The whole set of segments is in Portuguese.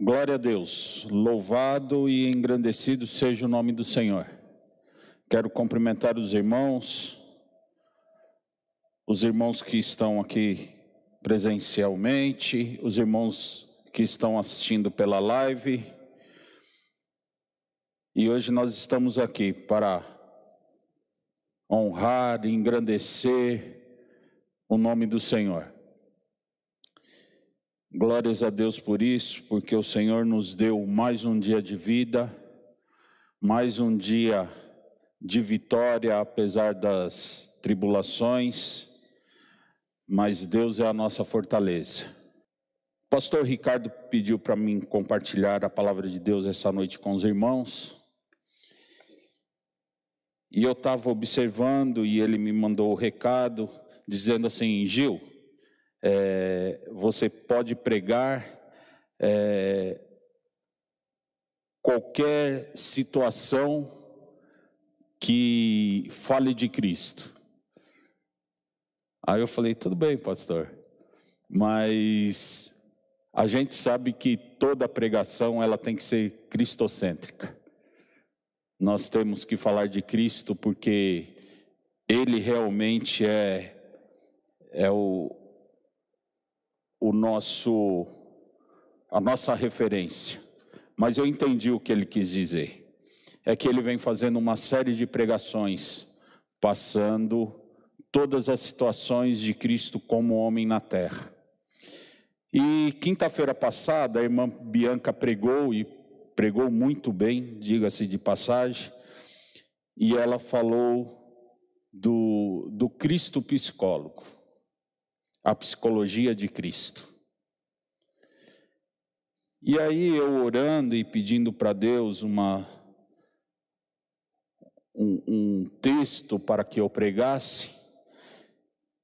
Glória a Deus, louvado e engrandecido seja o nome do Senhor. Quero cumprimentar os irmãos, os irmãos que estão aqui presencialmente, os irmãos que estão assistindo pela live. E hoje nós estamos aqui para honrar e engrandecer o nome do Senhor. Glórias a Deus por isso, porque o Senhor nos deu mais um dia de vida, mais um dia de vitória, apesar das tribulações, mas Deus é a nossa fortaleza. O pastor Ricardo pediu para mim compartilhar a palavra de Deus essa noite com os irmãos. E eu estava observando e ele me mandou o recado dizendo assim: Gil, é, você pode pregar é, qualquer situação que fale de Cristo. Aí eu falei: tudo bem, pastor, mas a gente sabe que toda pregação ela tem que ser cristocêntrica. Nós temos que falar de Cristo porque Ele realmente é, é o, o nosso, a nossa referência. Mas eu entendi o que ele quis dizer. É que ele vem fazendo uma série de pregações, passando todas as situações de Cristo como homem na terra. E quinta-feira passada, a irmã Bianca pregou e pregou muito bem, diga-se de passagem, e ela falou do, do Cristo psicólogo a psicologia de Cristo. E aí eu orando e pedindo para Deus uma, um, um texto para que eu pregasse,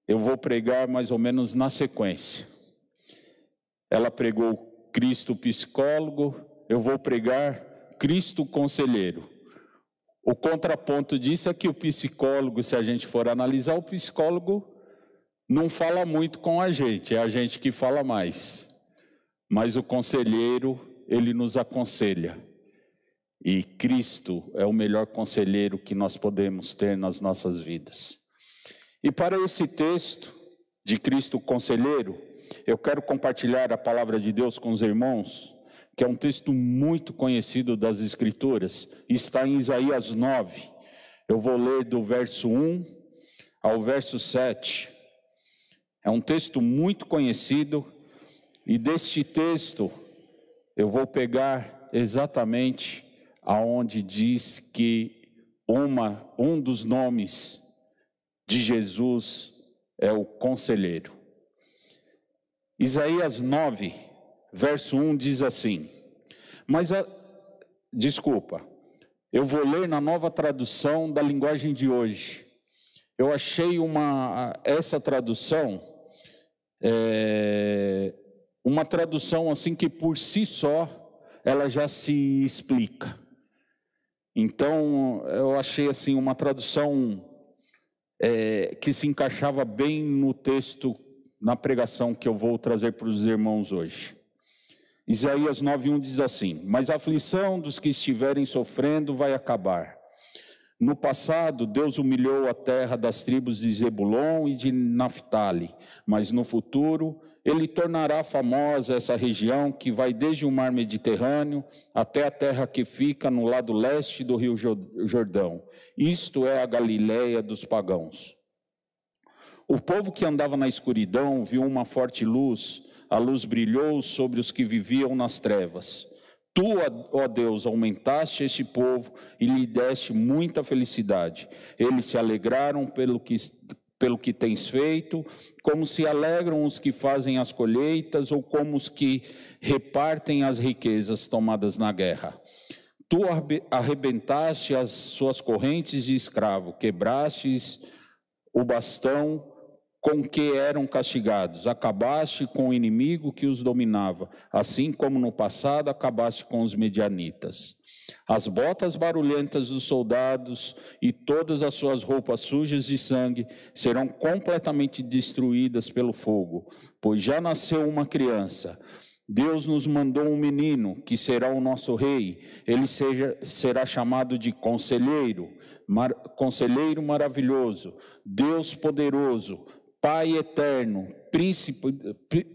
eu vou pregar mais ou menos na sequência. Ela pregou Cristo psicólogo, eu vou pregar Cristo conselheiro. O contraponto disso é que o psicólogo, se a gente for analisar, o psicólogo não fala muito com a gente, é a gente que fala mais. Mas o conselheiro, ele nos aconselha. E Cristo é o melhor conselheiro que nós podemos ter nas nossas vidas. E para esse texto de Cristo conselheiro, eu quero compartilhar a palavra de Deus com os irmãos, que é um texto muito conhecido das Escrituras, está em Isaías 9. Eu vou ler do verso 1 ao verso 7. É um texto muito conhecido, e deste texto eu vou pegar exatamente aonde diz que uma, um dos nomes de Jesus é o conselheiro. Isaías 9, verso 1 diz assim: Mas a, desculpa, eu vou ler na nova tradução da linguagem de hoje. Eu achei uma essa tradução é, uma tradução assim que por si só ela já se explica. Então eu achei assim uma tradução é, que se encaixava bem no texto, na pregação que eu vou trazer para os irmãos hoje. Isaías 9:1 diz assim: Mas a aflição dos que estiverem sofrendo vai acabar. No passado, Deus humilhou a terra das tribos de Zebulon e de Naphtali, mas no futuro, ele tornará famosa essa região que vai desde o mar Mediterrâneo até a terra que fica no lado leste do rio Jordão. Isto é a Galiléia dos pagãos. O povo que andava na escuridão viu uma forte luz, a luz brilhou sobre os que viviam nas trevas. Tu, ó Deus, aumentaste este povo e lhe deste muita felicidade. Eles se alegraram pelo que, pelo que tens feito, como se alegram os que fazem as colheitas ou como os que repartem as riquezas tomadas na guerra. Tu arrebentaste as suas correntes de escravo, quebrastes o bastão com que eram castigados. Acabaste com o inimigo que os dominava, assim como no passado acabaste com os medianitas. As botas barulhentas dos soldados e todas as suas roupas sujas de sangue serão completamente destruídas pelo fogo, pois já nasceu uma criança, Deus nos mandou um menino que será o nosso rei. Ele seja, será chamado de conselheiro, mar, conselheiro maravilhoso, Deus poderoso, Pai eterno, príncipe,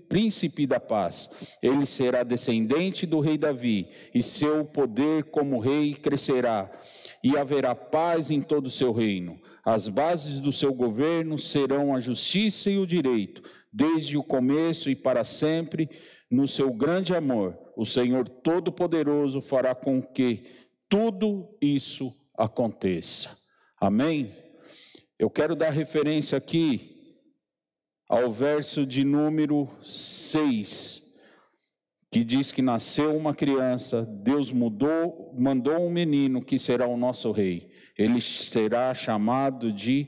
príncipe da paz. Ele será descendente do rei Davi, e seu poder como rei crescerá, e haverá paz em todo o seu reino. As bases do seu governo serão a justiça e o direito, desde o começo e para sempre, no seu grande amor. O Senhor Todo-Poderoso fará com que tudo isso aconteça. Amém? Eu quero dar referência aqui ao verso de número 6, que diz que nasceu uma criança, Deus mudou, mandou um menino que será o nosso rei. Ele será chamado de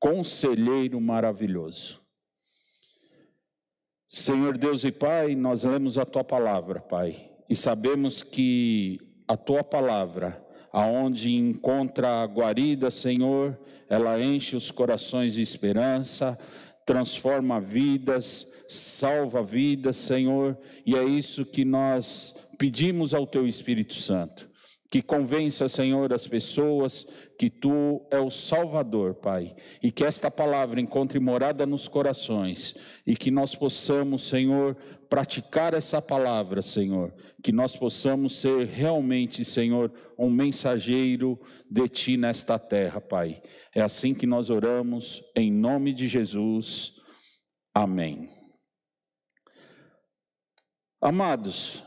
Conselheiro Maravilhoso. Senhor Deus e Pai, nós lemos a tua palavra, Pai, e sabemos que a tua palavra, aonde encontra a guarida, Senhor, ela enche os corações de esperança, transforma vidas, salva vidas, Senhor, e é isso que nós pedimos ao Teu Espírito Santo. Que convença, Senhor, as pessoas que Tu é o Salvador, Pai, e que esta palavra encontre morada nos corações, e que nós possamos, Senhor, praticar essa palavra, Senhor, que nós possamos ser realmente, Senhor, um mensageiro de Ti nesta terra, Pai. É assim que nós oramos, em nome de Jesus. Amém. Amados,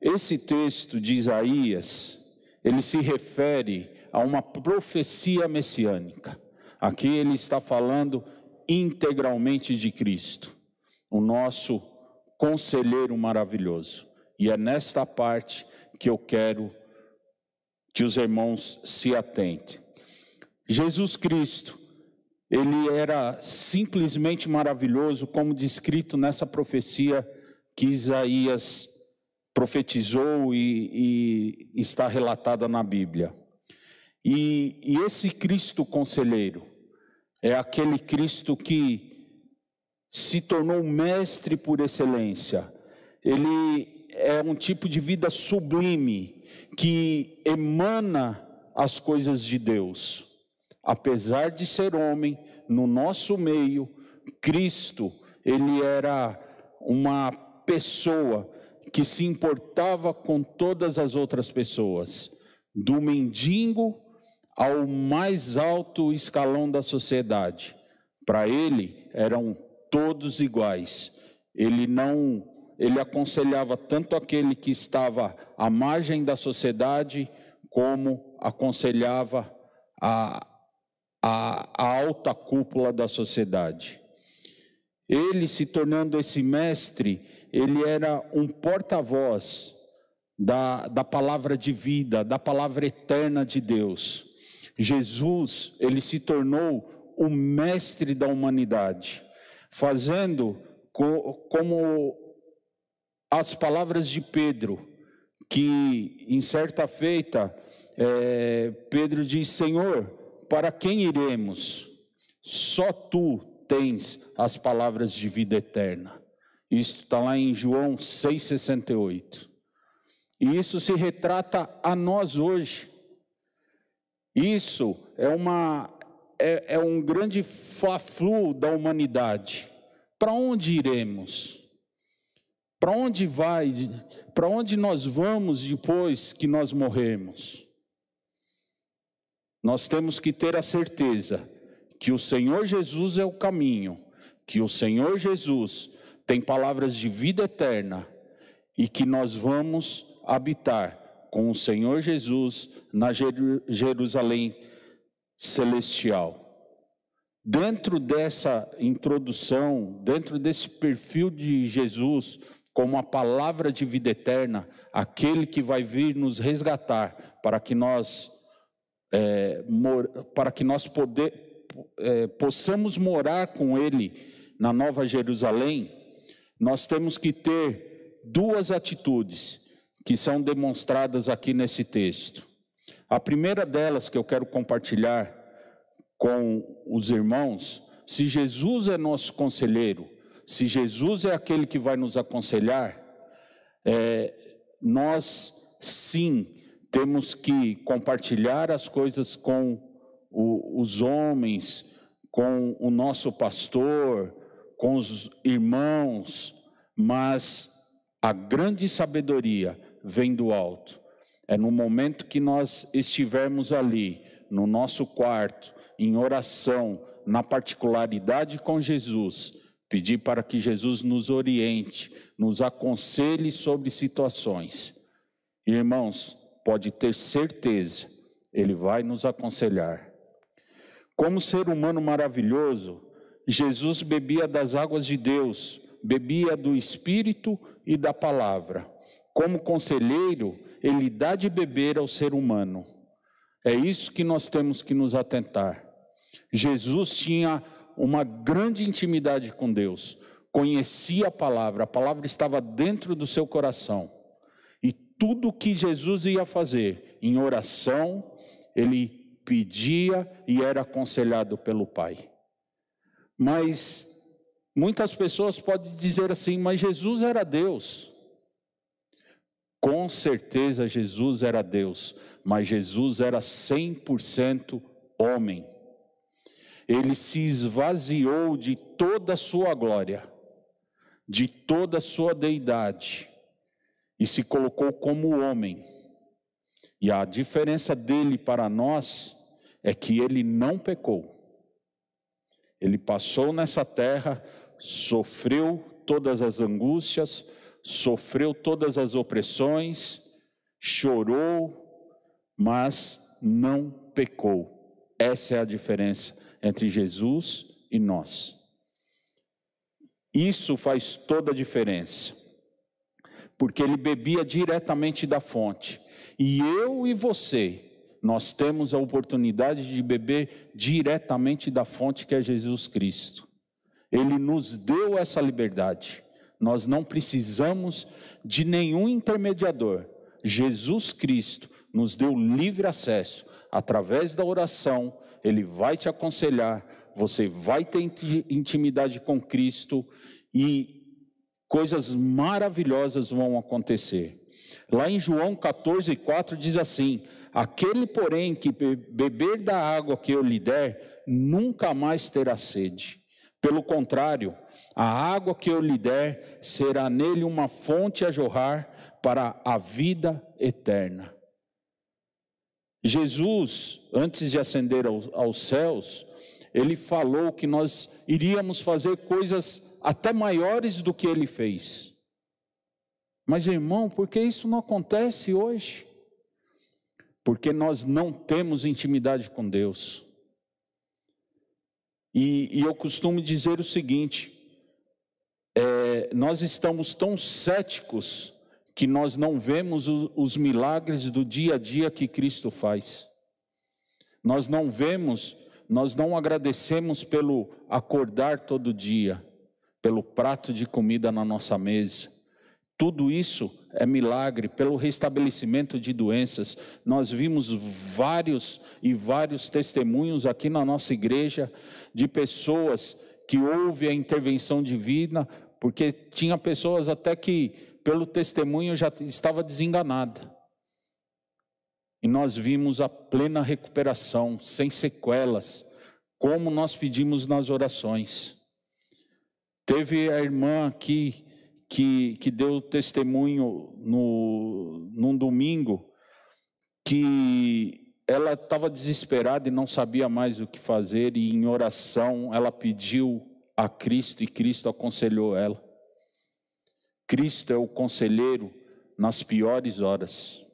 esse texto de Isaías, ele se refere a uma profecia messiânica. Aqui ele está falando integralmente de Cristo, o nosso conselheiro maravilhoso. E é nesta parte que eu quero que os irmãos se atentem. Jesus Cristo, ele era simplesmente maravilhoso, como descrito nessa profecia que Isaías profetizou e, e está relatada na Bíblia. E, e esse Cristo conselheiro é aquele Cristo que se tornou mestre por excelência. Ele é um tipo de vida sublime que emana as coisas de Deus. Apesar de ser homem, no nosso meio, Cristo, ele era uma pessoa que se importava com todas as outras pessoas, do mendigo ao mais alto escalão da sociedade. Para ele eram todos iguais. Ele não, ele aconselhava tanto aquele que estava à margem da sociedade, como aconselhava a, a, a alta cúpula da sociedade. Ele se tornando esse mestre, ele era um porta-voz da, da palavra de vida, da palavra eterna de Deus. Jesus, ele se tornou o mestre da humanidade, fazendo co, como as palavras de Pedro, que em certa feita, é, Pedro diz: Senhor, para quem iremos? Só tu tens as palavras de vida eterna. Isto está lá em João 6,68. E isso se retrata a nós hoje. Isso é, uma, é, é um grande fla-flu da humanidade. Para onde iremos? Para onde vai? Para onde nós vamos depois que nós morrermos? Nós temos que ter a certeza que o Senhor Jesus é o caminho, que o Senhor Jesus tem palavras de vida eterna e que nós vamos habitar com o Senhor Jesus na Jerusalém celestial. Dentro dessa introdução, dentro desse perfil de Jesus, como a palavra de vida eterna, aquele que vai vir nos resgatar para que nós, é, mor, para que nós poder, é, possamos morar com Ele na Nova Jerusalém, nós temos que ter duas atitudes que são demonstradas aqui nesse texto. A primeira delas que eu quero compartilhar com os irmãos, se Jesus é nosso conselheiro, se Jesus é aquele que vai nos aconselhar, É, nós, sim, temos que compartilhar as coisas com o, os homens, com o nosso pastor, com os irmãos, mas a grande sabedoria vem do alto. É no momento que nós estivermos ali, no nosso quarto, em oração, na particularidade com Jesus, pedir para que Jesus nos oriente, nos aconselhe sobre situações. Irmãos, pode ter certeza, Ele vai nos aconselhar. Como ser humano maravilhoso, Jesus bebia das águas de Deus, bebia do Espírito e da palavra. Como conselheiro, ele dá de beber ao ser humano. É isso que nós temos que nos atentar. Jesus tinha uma grande intimidade com Deus, conhecia a palavra, a palavra estava dentro do seu coração. E tudo que Jesus ia fazer em oração, ele pedia e era aconselhado pelo Pai. Mas muitas pessoas podem dizer assim: mas Jesus era Deus. Com certeza Jesus era Deus, mas Jesus era 100% homem ele se esvaziou de toda a sua glória, de toda a sua deidade, e se colocou como homem. E a diferença dele para nós é que ele não pecou. Ele passou nessa terra, sofreu todas as angústias, sofreu todas as opressões, chorou, mas não pecou. Essa é a diferença entre Jesus e nós. Isso faz toda a diferença, porque ele bebia diretamente da fonte, e eu e você, nós temos a oportunidade de beber diretamente da fonte que é Jesus Cristo. Ele nos deu essa liberdade. Nós não precisamos de nenhum intermediador. Jesus Cristo nos deu livre acesso através da oração, ele vai te aconselhar, você vai ter intimidade com Cristo e coisas maravilhosas vão acontecer. Lá em João 14, 4 diz assim: Aquele, porém, que beber da água que eu lhe der, nunca mais terá sede. Pelo contrário, a água que eu lhe der será nele uma fonte a jorrar para a vida eterna. Jesus, antes de ascender aos céus, ele falou que nós iríamos fazer coisas até maiores do que ele fez. Mas, irmão, por que isso não acontece hoje? Porque nós não temos intimidade com Deus. E, e eu costumo dizer o seguinte: é, nós estamos tão céticos que nós não vemos os milagres do dia a dia que Cristo faz. Nós não vemos, nós não agradecemos pelo acordar todo dia, pelo prato de comida na nossa mesa. Tudo isso é milagre, pelo restabelecimento de doenças. Nós vimos vários e vários testemunhos aqui na nossa igreja de pessoas que houve a intervenção divina, porque tinha pessoas até que pelo testemunho, já estava desenganada. E nós vimos a plena recuperação, sem sequelas, como nós pedimos nas orações. Teve a irmã aqui que, que deu testemunho no, num domingo, que ela estava desesperada e não sabia mais o que fazer, e em oração ela pediu a Cristo e Cristo aconselhou ela. Cristo é o conselheiro nas piores horas.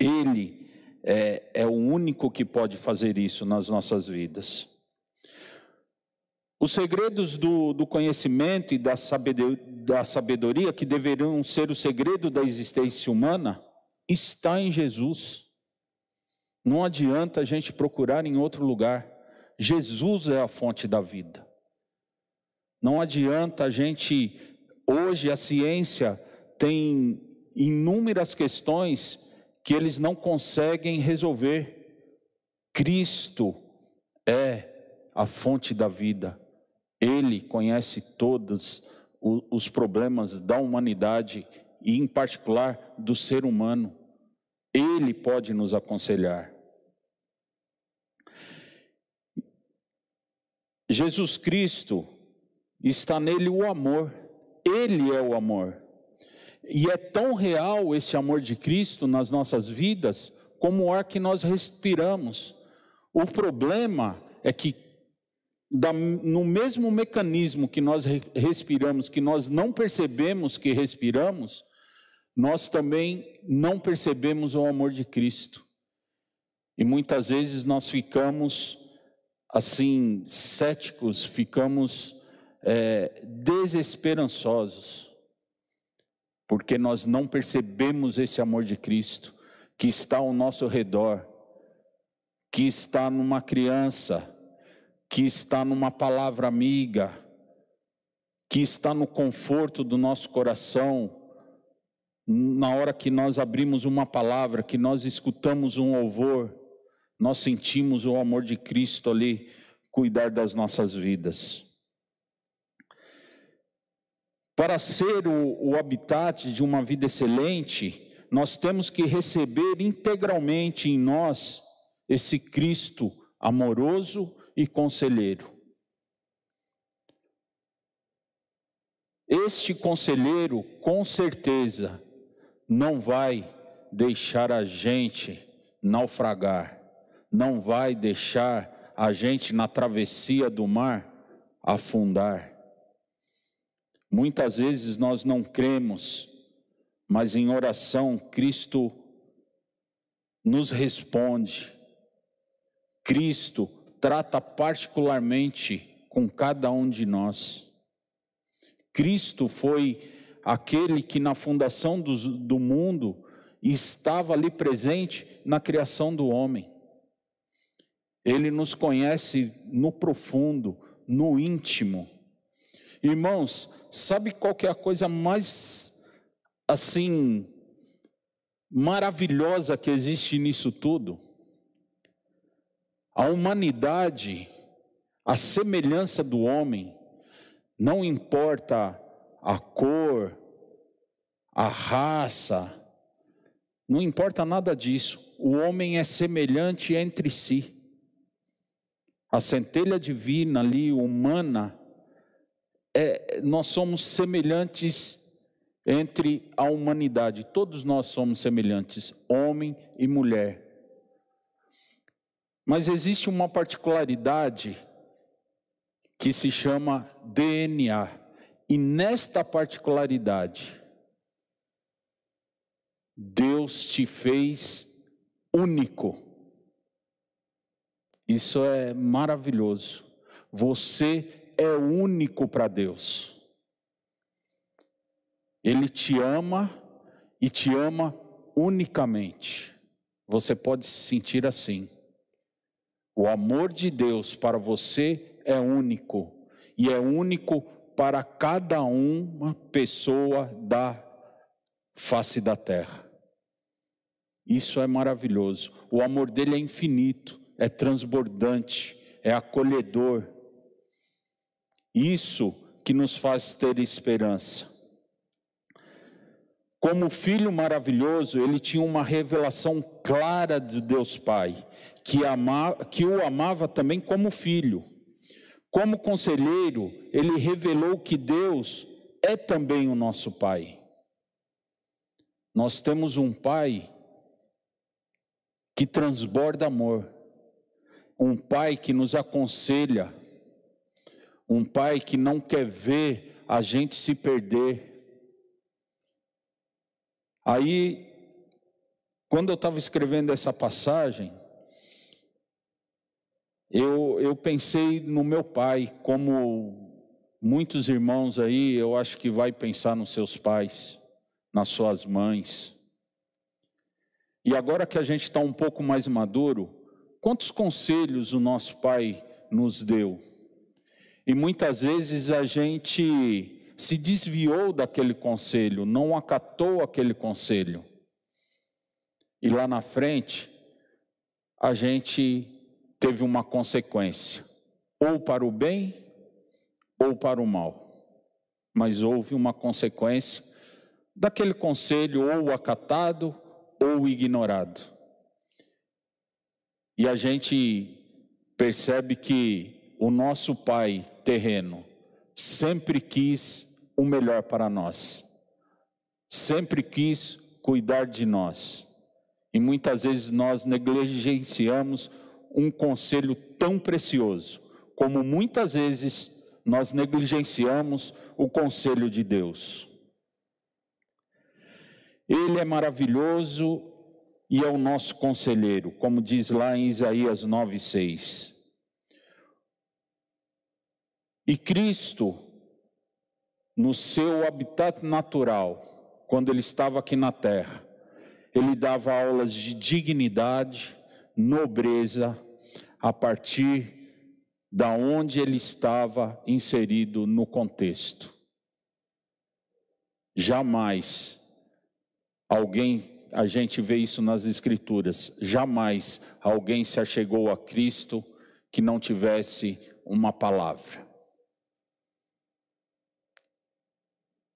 Ele é, é o único que pode fazer isso nas nossas vidas. Os segredos do, do conhecimento e da sabedoria, da sabedoria, que deveriam ser o segredo da existência humana, está em Jesus. Não adianta a gente procurar em outro lugar. Jesus é a fonte da vida. Não adianta a gente Hoje a ciência tem inúmeras questões que eles não conseguem resolver. Cristo é a fonte da vida. Ele conhece todos os problemas da humanidade e, em particular, do ser humano. Ele pode nos aconselhar. Jesus Cristo está nele o amor, ele é o amor. E é tão real esse amor de Cristo nas nossas vidas como o ar que nós respiramos. O problema é que no mesmo mecanismo que nós respiramos, que nós não percebemos que respiramos, nós também não percebemos o amor de Cristo. E muitas vezes nós ficamos assim, céticos, ficamos é, desesperançosos, porque nós não percebemos esse amor de Cristo que está ao nosso redor, que está numa criança, que está numa palavra amiga, que está no conforto do nosso coração, na hora que nós abrimos uma palavra, que nós escutamos um louvor, nós sentimos o amor de Cristo ali cuidar das nossas vidas. Para ser o, o habitat de uma vida excelente, nós temos que receber integralmente em nós esse Cristo amoroso e conselheiro. Este conselheiro, com certeza, não vai deixar a gente naufragar, não vai deixar a gente na travessia do mar afundar. Muitas vezes nós não cremos, mas em oração Cristo nos responde. Cristo trata particularmente com cada um de nós. Cristo foi aquele que na fundação do, do mundo estava ali presente na criação do homem. Ele nos conhece no profundo, no íntimo. Irmãos, sabe qual que é a coisa mais assim maravilhosa que existe nisso tudo? A humanidade, a semelhança do homem, não importa a cor, a raça, não importa nada disso. O homem é semelhante entre si. A centelha divina ali, humana, é, nós somos semelhantes entre a humanidade. Todos nós somos semelhantes, homem e mulher. Mas existe uma particularidade que se chama DNA. E nesta particularidade, Deus te fez único. Isso é maravilhoso. Você é único para Deus. Ele te ama e te ama unicamente. Você pode se sentir assim. O amor de Deus para você é único, e é único para cada uma pessoa da face da terra. Isso é maravilhoso. O amor dele é infinito, é transbordante, é acolhedor. Isso que nos faz ter esperança. Como filho maravilhoso, ele tinha uma revelação clara de Deus Pai, que, ama, que o amava também como filho. Como conselheiro, ele revelou que Deus é também o nosso Pai. Nós temos um Pai que transborda amor, um Pai que nos aconselha, um Pai que não quer ver a gente se perder. Aí, quando eu estava escrevendo essa passagem, eu, eu pensei no meu pai, como muitos irmãos aí, eu acho que vai pensar nos seus pais, nas suas mães. E agora que a gente está um pouco mais maduro, quantos conselhos o nosso pai nos deu? E muitas vezes a gente se desviou daquele conselho, não acatou aquele conselho. E lá na frente, a gente teve uma consequência, ou para o bem ou para o mal. Mas houve uma consequência daquele conselho ou acatado ou ignorado. E a gente percebe que o nosso pai terreno sempre quis o melhor para nós, sempre quis cuidar de nós. E muitas vezes nós negligenciamos um conselho tão precioso, como muitas vezes nós negligenciamos o conselho de Deus. Ele é maravilhoso e é o nosso conselheiro, como diz lá em Isaías 9:6. E Cristo, no seu habitat natural, quando ele estava aqui na terra, ele dava aulas de dignidade, nobreza, a partir da onde ele estava inserido no contexto. Jamais alguém, a gente vê isso nas escrituras, jamais alguém se achegou a Cristo que não tivesse uma palavra.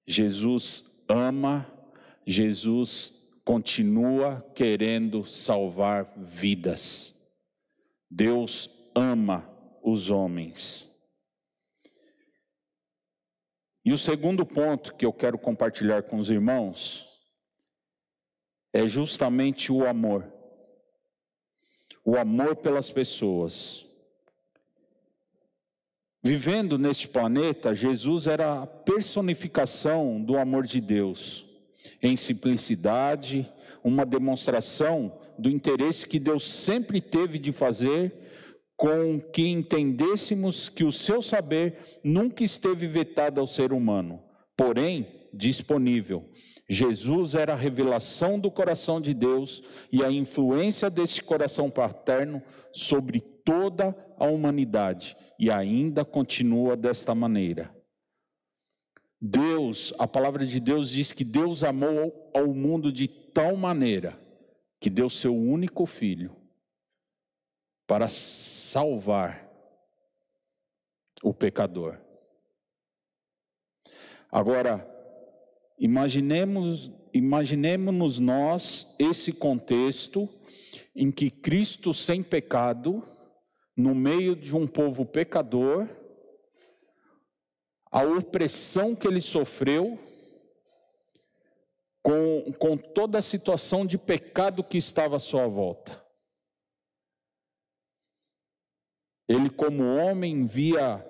Jesus ama, Jesus continua querendo salvar vidas. Deus ama os homens. E o segundo ponto que eu quero compartilhar com os irmãos é justamente o amor. O amor pelas pessoas. Vivendo neste planeta, Jesus era a personificação do amor de Deus, em simplicidade, uma demonstração do interesse que Deus sempre teve de fazer com que entendêssemos que o seu saber nunca esteve vetado ao ser humano, porém disponível. Jesus era a revelação do coração de Deus e a influência desse coração paterno sobre toda a humanidade e ainda continua desta maneira. Deus, a palavra de Deus diz que Deus amou ao mundo de tal maneira que deu seu único filho para salvar o pecador. Agora, imaginemos, imaginemos nós esse contexto em que Cristo sem pecado no meio de um povo pecador, a opressão que ele sofreu, com, com toda a situação de pecado que estava à sua volta. Ele, como homem, via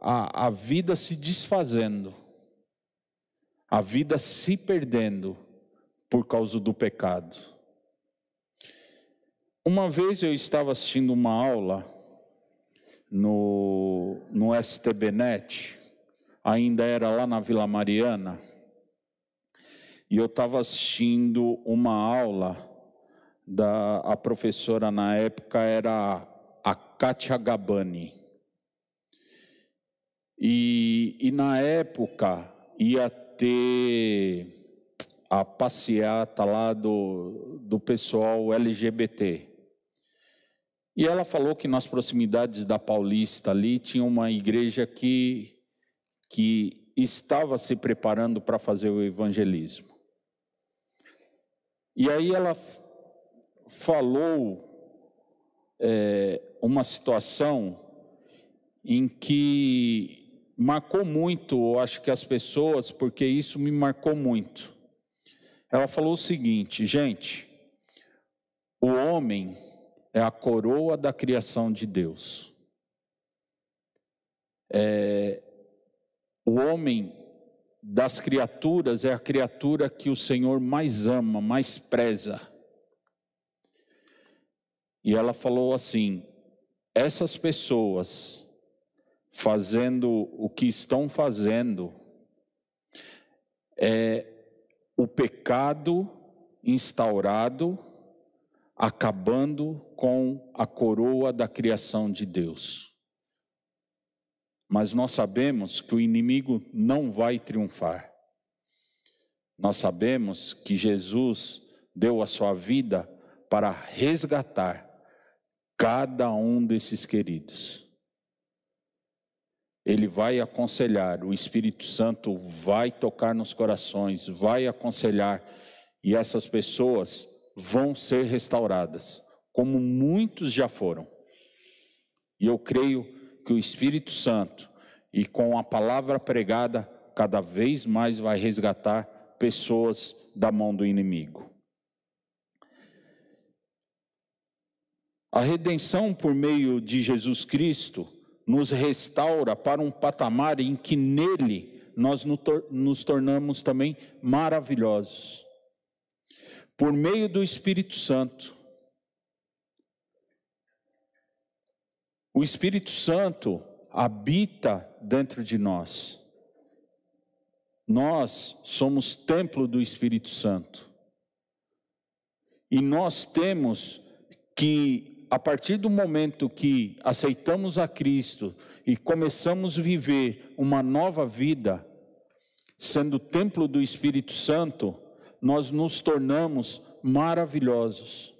a, a vida se desfazendo, a vida se perdendo por causa do pecado. Uma vez eu estava assistindo uma aula no, no STBnet, ainda era lá na Vila Mariana, e eu estava assistindo uma aula da a professora na época era a Katia Gabani. E, e na época ia ter a passeata lá do, do pessoal LGBT. E ela falou que nas proximidades da Paulista ali tinha uma igreja que, que estava se preparando para fazer o evangelismo. E aí ela falou é, uma situação em que marcou muito, acho que as pessoas, porque isso me marcou muito. Ela falou o seguinte, gente, o homem é a coroa da criação de Deus. É, o homem das criaturas é a criatura que o Senhor mais ama, mais preza. E ela falou assim: essas pessoas fazendo o que estão fazendo é o pecado instaurado acabando com a coroa da criação de Deus. Mas nós sabemos que o inimigo não vai triunfar. Nós sabemos que Jesus deu a sua vida para resgatar cada um desses queridos. Ele vai aconselhar, o Espírito Santo vai tocar nos corações, vai aconselhar, e essas pessoas vão ser restauradas, como muitos já foram. E eu creio que o Espírito Santo, e com a palavra pregada, cada vez mais vai resgatar pessoas da mão do inimigo. A redenção por meio de Jesus Cristo nos restaura para um patamar em que nele nós nos tornamos também maravilhosos. Por meio do Espírito Santo. O Espírito Santo habita dentro de nós. Nós somos templo do Espírito Santo. E nós temos que a partir do momento que aceitamos a Cristo e começamos a viver uma nova vida, sendo templo do Espírito Santo, nós nos tornamos maravilhosos,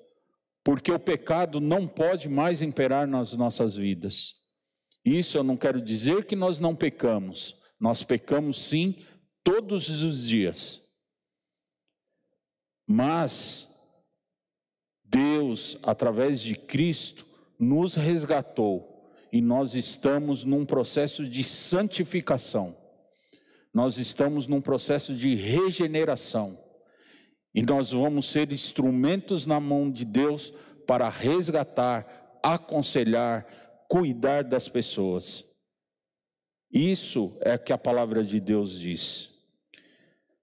porque o pecado não pode mais imperar nas nossas vidas. Isso eu não quero dizer que nós não pecamos, nós pecamos sim todos os dias. Mas Deus, através de Cristo, nos resgatou e nós estamos num processo de santificação. Nós estamos num processo de regeneração. E nós vamos ser instrumentos na mão de Deus para resgatar, aconselhar, cuidar das pessoas. Isso é que a palavra de Deus diz.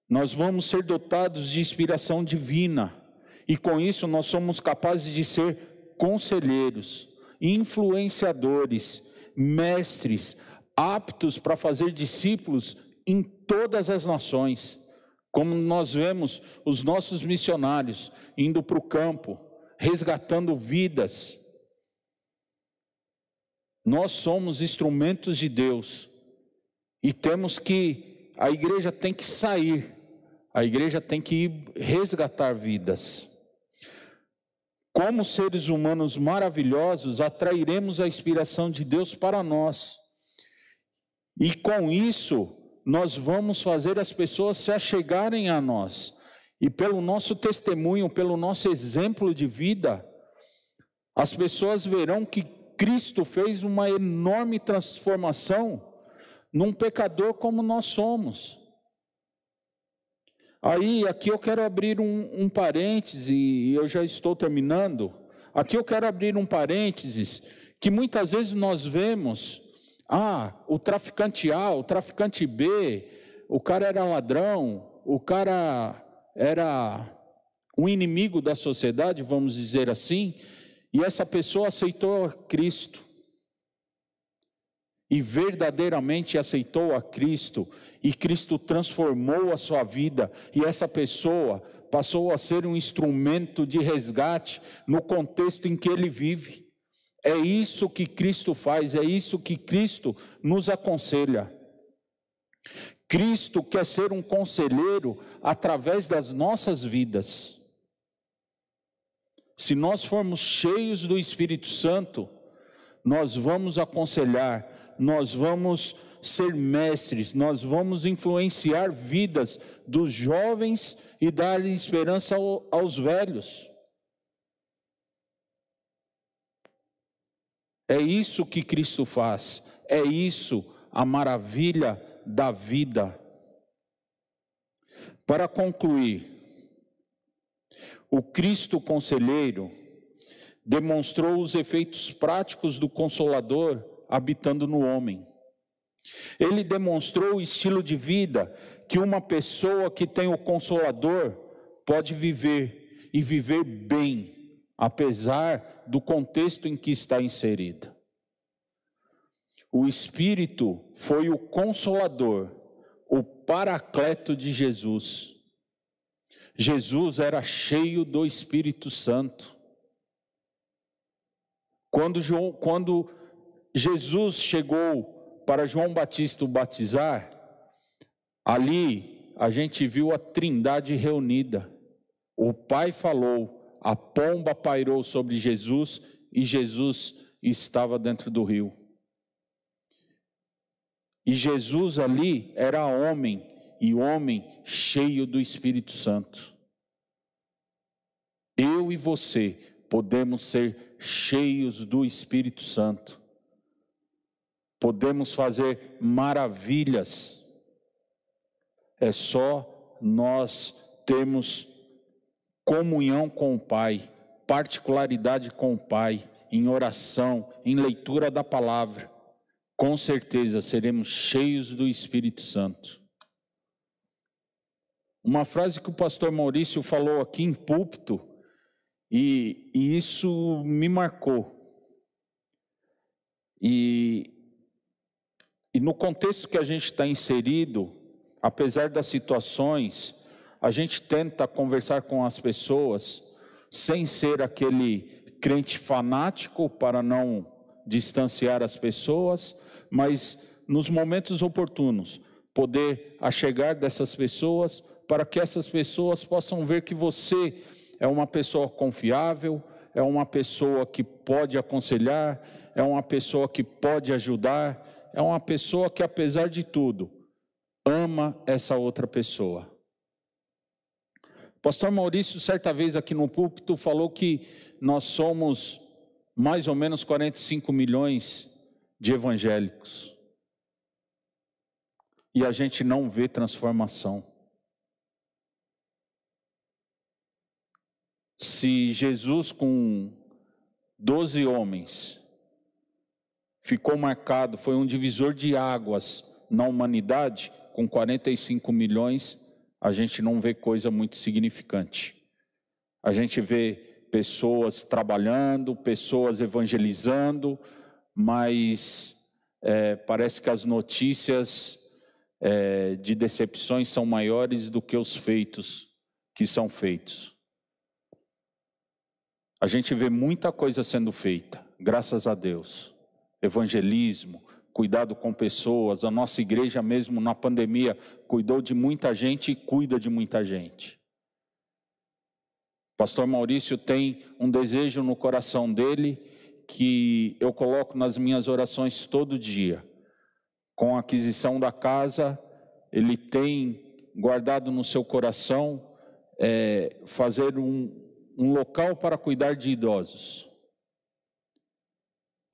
Nós vamos ser dotados de inspiração divina e com isso nós somos capazes de ser conselheiros, influenciadores, mestres, aptos para fazer discípulos em todas as nações. Como nós vemos os nossos missionários indo para o campo, resgatando vidas. Nós somos instrumentos de Deus e temos que, a igreja tem que sair, a igreja tem que resgatar vidas. Como seres humanos maravilhosos, atrairemos a inspiração de Deus para nós. E com isso, nós vamos fazer as pessoas se achegarem a nós. E pelo nosso testemunho, pelo nosso exemplo de vida, as pessoas verão que Cristo fez uma enorme transformação num pecador como nós somos. Aí, aqui eu quero abrir um, um parêntese, e eu já estou terminando. Aqui eu quero abrir um parênteses, que muitas vezes nós vemos, ah, o traficante A, o traficante B, o cara era ladrão, o cara era um inimigo da sociedade, vamos dizer assim, e essa pessoa aceitou a Cristo. E verdadeiramente aceitou a Cristo e Cristo transformou a sua vida e essa pessoa passou a ser um instrumento de resgate no contexto em que ele vive. É isso que Cristo faz, é isso que Cristo nos aconselha. Cristo quer ser um conselheiro através das nossas vidas. Se nós formos cheios do Espírito Santo, nós vamos aconselhar, nós vamos ser mestres, nós vamos influenciar vidas dos jovens e dar esperança aos velhos. É isso que Cristo faz, é isso a maravilha da vida. Para concluir, o Cristo conselheiro demonstrou os efeitos práticos do Consolador habitando no homem. Ele demonstrou o estilo de vida que uma pessoa que tem o Consolador pode viver e viver bem, apesar do contexto em que está inserida. O Espírito foi o Consolador, o Paracleto de Jesus. Jesus era cheio do Espírito Santo. Quando, João, quando Jesus chegou para João Batista o batizar, ali a gente viu a trindade reunida. O Pai falou, a pomba pairou sobre Jesus e Jesus estava dentro do rio. E Jesus ali era homem, e homem cheio do Espírito Santo. Eu e você podemos ser cheios do Espírito Santo. Podemos fazer maravilhas. É só nós termos comunhão com o Pai, particularidade com o Pai, em oração, em leitura da palavra. Com certeza seremos cheios do Espírito Santo. Uma frase que o pastor Maurício falou aqui em púlpito, e, e isso me marcou. E, e no contexto que a gente está inserido, apesar das situações, a gente tenta conversar com as pessoas sem ser aquele crente fanático para não distanciar as pessoas, mas nos momentos oportunos, poder achegar dessas pessoas para que essas pessoas possam ver que você é uma pessoa confiável, é uma pessoa que pode aconselhar, é uma pessoa que pode ajudar, é uma pessoa que, apesar de tudo, ama essa outra pessoa. Pastor Maurício, certa vez aqui no púlpito, falou que nós somos mais ou menos 45 milhões de evangélicos. E a gente não vê transformação. Se Jesus, com doze homens, ficou marcado, foi um divisor de águas na humanidade, com 45 milhões, a gente não vê coisa muito significante. A gente vê pessoas trabalhando, pessoas evangelizando, mas é, parece que as notícias é, de decepções são maiores do que os feitos que são feitos. A gente vê muita coisa sendo feita, graças a Deus. Evangelismo, cuidado com pessoas, a nossa igreja mesmo na pandemia cuidou de muita gente e cuida de muita gente. Pastor Maurício tem um desejo no coração dele que eu coloco nas minhas orações todo dia. Com a aquisição da casa, ele tem guardado no seu coração é, fazer um, um local para cuidar de idosos.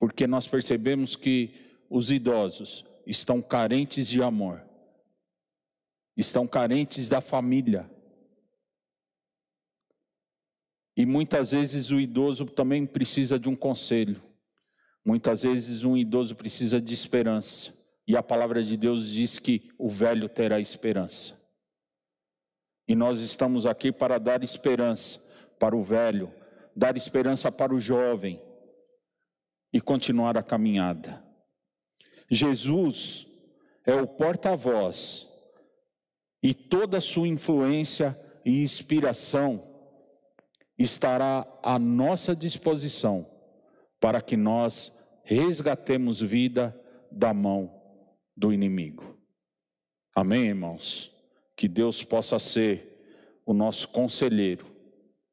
Porque nós percebemos que os idosos estão carentes de amor, estão carentes da família. E muitas vezes o idoso também precisa de um conselho. Muitas vezes um idoso precisa de esperança. E a palavra de Deus diz que o velho terá esperança. E nós estamos aqui para dar esperança para o velho, dar esperança para o jovem e continuar a caminhada. Jesus é o porta-voz e toda a sua influência e inspiração estará à nossa disposição para que nós resgatemos vida da mão do inimigo. Amém, irmãos? Que Deus possa ser o nosso conselheiro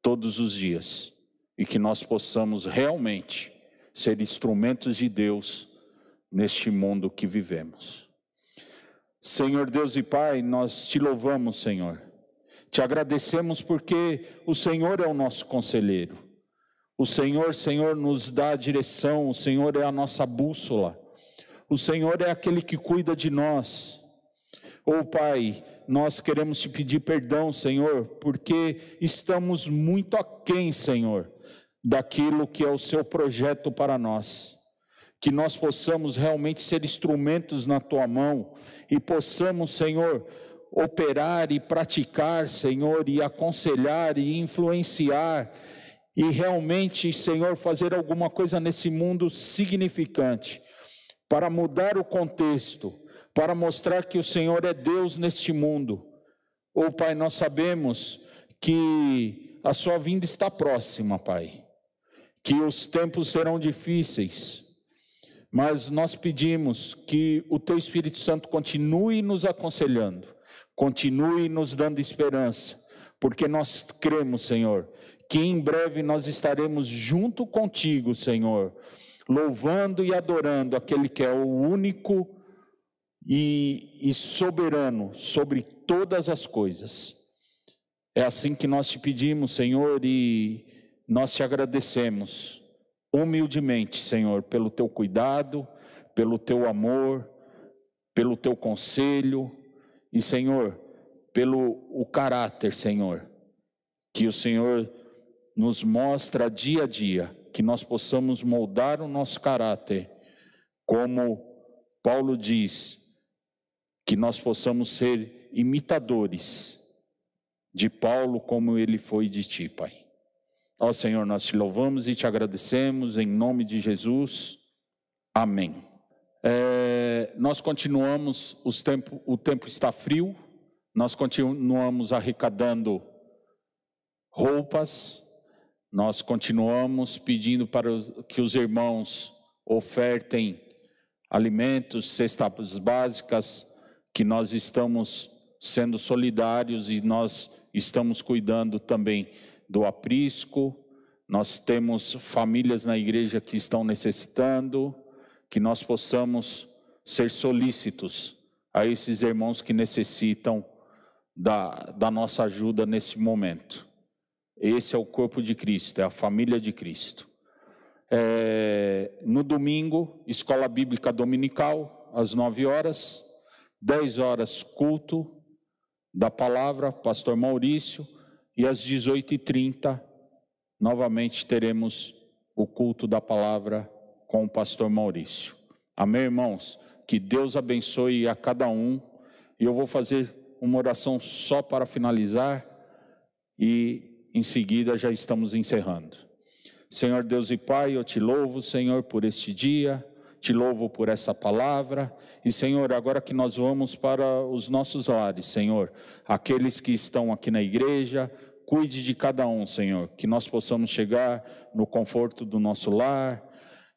todos os dias e que nós possamos realmente ser instrumentos de Deus neste mundo que vivemos. Senhor Deus e Pai, nós te louvamos, Senhor. Te agradecemos porque o Senhor é o nosso conselheiro. O Senhor, Senhor, nos dá a direção, o Senhor é a nossa bússola. O Senhor é aquele que cuida de nós. Oh Pai, nós queremos te pedir perdão, Senhor, porque estamos muito aquém, Senhor, daquilo que é o seu projeto para nós. Que nós possamos realmente ser instrumentos na tua mão e possamos, Senhor, operar e praticar, Senhor, e aconselhar e influenciar e realmente, Senhor, fazer alguma coisa nesse mundo significante para mudar o contexto para mostrar que o Senhor é Deus neste mundo. Ou, oh, Pai, nós sabemos que a sua vinda está próxima, Pai, que os tempos serão difíceis, mas nós pedimos que o Teu Espírito Santo continue nos aconselhando, continue nos dando esperança, porque nós cremos, Senhor, que em breve nós estaremos junto contigo, Senhor, louvando e adorando aquele que é o único e, e soberano sobre todas as coisas. É assim que nós te pedimos, Senhor, e nós te agradecemos humildemente, Senhor, pelo teu cuidado, pelo teu amor, pelo teu conselho e, Senhor, pelo o caráter, Senhor, que o Senhor nos mostra dia a dia, que nós possamos moldar o nosso caráter, como Paulo diz, que nós possamos ser imitadores de Paulo como ele foi de ti, Pai. Ó Senhor, nós te louvamos e te agradecemos em nome de Jesus. Amém. É, nós continuamos, tempo, o tempo está frio, nós continuamos arrecadando roupas, nós continuamos pedindo para que os irmãos ofertem alimentos, cestas básicas, que nós estamos sendo solidários e nós estamos cuidando também do aprisco, nós temos famílias na igreja que estão necessitando, que nós possamos ser solícitos a esses irmãos que necessitam da, da nossa ajuda nesse momento. Esse é o corpo de Cristo, é a família de Cristo. É, no domingo, escola bíblica dominical, às nove horas, dez horas, culto da palavra, pastor Maurício e às 18h30, novamente teremos o culto da palavra com o pastor Maurício. Amém, irmãos? Que Deus abençoe a cada um. E eu vou fazer uma oração só para finalizar e em seguida já estamos encerrando. Senhor Deus e Pai, eu te louvo, Senhor, por este dia, te louvo por essa palavra. E, Senhor, agora que nós vamos para os nossos lares, Senhor, aqueles que estão aqui na igreja, cuide de cada um, Senhor, que nós possamos chegar no conforto do nosso lar.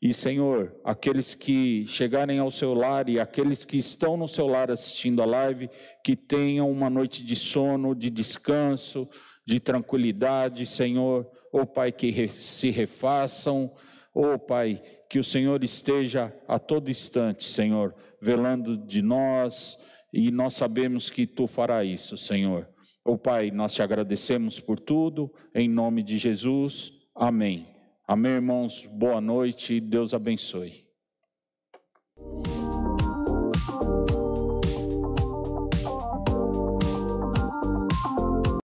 E, Senhor, aqueles que chegarem ao seu lar e aqueles que estão no seu lar assistindo a live, que tenham uma noite de sono, de descanso, de tranquilidade, Senhor. Oh, Pai, que se refaçam. Oh, Pai, que o Senhor esteja a todo instante, Senhor, velando de nós, e nós sabemos que tu fará isso, Senhor. O oh, Pai, nós te agradecemos por tudo, em nome de Jesus. Amém. Amém, irmãos. Boa noite. Deus abençoe.